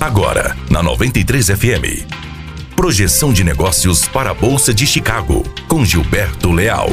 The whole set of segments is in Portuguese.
Agora, na 93 FM. Projeção de negócios para a Bolsa de Chicago, com Gilberto Leal.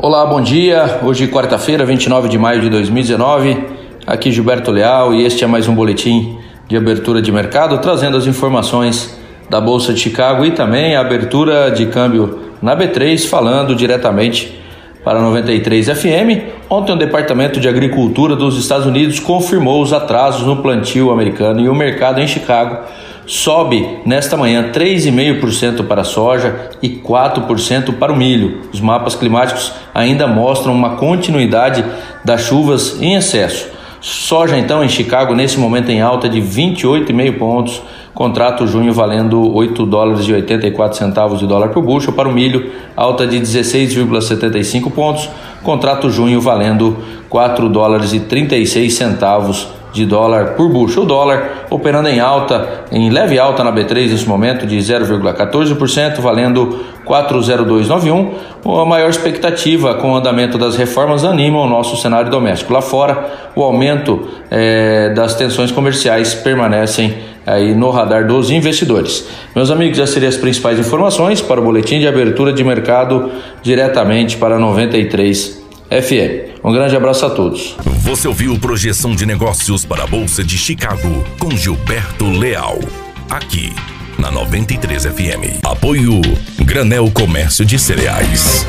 Olá, bom dia. Hoje, quarta-feira, 29 de maio de 2019. Aqui Gilberto Leal e este é mais um boletim de abertura de mercado, trazendo as informações da Bolsa de Chicago e também a abertura de câmbio na B3, falando diretamente para 93 FM. Ontem o Departamento de Agricultura dos Estados Unidos confirmou os atrasos no plantio americano e o mercado em Chicago sobe nesta manhã 3,5% para a soja e 4% para o milho. Os mapas climáticos ainda mostram uma continuidade das chuvas em excesso. Soja então em Chicago nesse momento em alta de 28,5 pontos Contrato junho valendo 8 dólares e 84 centavos de dólar por bushel. Para o milho, alta de 16,75 pontos. Contrato junho valendo 4 dólares e 36 centavos de dólar por bushel. O dólar operando em alta, em leve alta na B3 nesse momento de 0,14%, valendo 40291. A maior expectativa com o andamento das reformas anima o nosso cenário doméstico. Lá fora, o aumento é, das tensões comerciais permanecem aí no radar dos investidores. Meus amigos, essas seriam as principais informações para o boletim de abertura de mercado diretamente para 93 FM. Um grande abraço a todos. Você ouviu projeção de negócios para a Bolsa de Chicago com Gilberto Leal, aqui na 93 FM. Apoio Granel Comércio de Cereais.